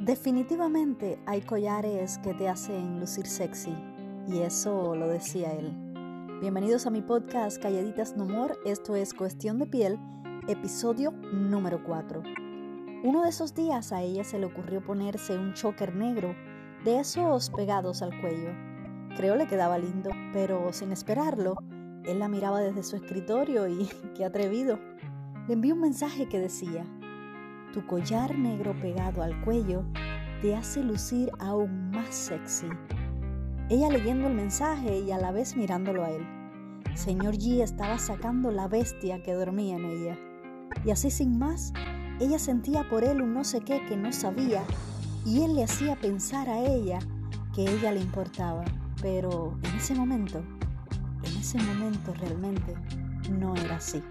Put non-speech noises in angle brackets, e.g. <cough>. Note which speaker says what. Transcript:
Speaker 1: Definitivamente hay collares que te hacen lucir sexy, y eso lo decía él. Bienvenidos a mi podcast Calladitas No More, esto es Cuestión de Piel, episodio número 4. Uno de esos días a ella se le ocurrió ponerse un choker negro, de esos pegados al cuello. Creo le quedaba lindo, pero sin esperarlo, él la miraba desde su escritorio y <laughs> qué atrevido. Le envió un mensaje que decía, tu collar negro pegado al cuello te hace lucir aún más sexy. Ella leyendo el mensaje y a la vez mirándolo a él. Señor G estaba sacando la bestia que dormía en ella. Y así sin más, ella sentía por él un no sé qué que no sabía y él le hacía pensar a ella que ella le importaba. Pero en ese momento, en ese momento realmente no era así.